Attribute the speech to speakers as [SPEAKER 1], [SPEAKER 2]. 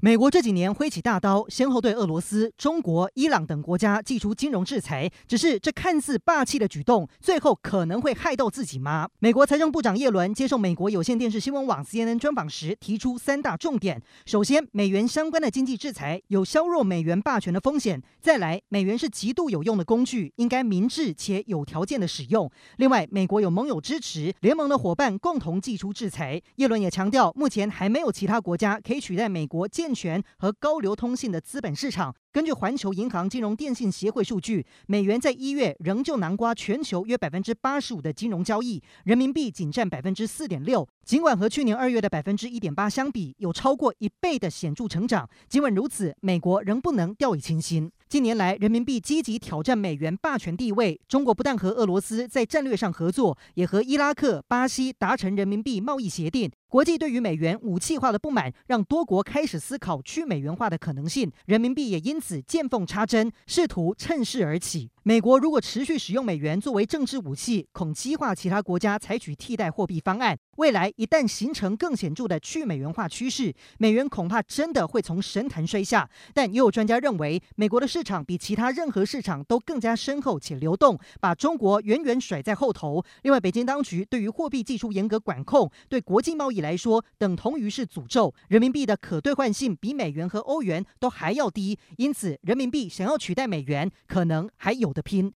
[SPEAKER 1] 美国这几年挥起大刀，先后对俄罗斯、中国、伊朗等国家祭出金融制裁。只是这看似霸气的举动，最后可能会害到自己吗？美国财政部长叶伦接受美国有线电视新闻网 CNN 专访时，提出三大重点：首先，美元相关的经济制裁有削弱美元霸权的风险；再来，美元是极度有用的工具，应该明智且有条件的使用；另外，美国有盟友支持，联盟的伙伴共同祭出制裁。叶伦也强调，目前还没有其他国家可以取代美国建健全和高流通性的资本市场。根据环球银行金融电信协会数据，美元在一月仍旧囊括全球约百分之八十五的金融交易，人民币仅占百分之四点六。尽管和去年二月的百分之一点八相比，有超过一倍的显著成长。尽管如此，美国仍不能掉以轻心。近年来，人民币积极挑战美元霸权地位。中国不但和俄罗斯在战略上合作，也和伊拉克、巴西达成人民币贸易协定。国际对于美元武器化的不满，让多国开始思考去美元化的可能性。人民币也因此见缝插针，试图趁势而起。美国如果持续使用美元作为政治武器，恐激化其他国家采取替代货币方案。未来一旦形成更显著的去美元化趋势，美元恐怕真的会从神坛摔下。但也有专家认为，美国的市场比其他任何市场都更加深厚且流动，把中国远远甩在后头。另外，北京当局对于货币技术严格管控，对国际贸易来说等同于是诅咒。人民币的可兑换性比美元和欧元都还要低，因此人民币想要取代美元，可能还有的拼。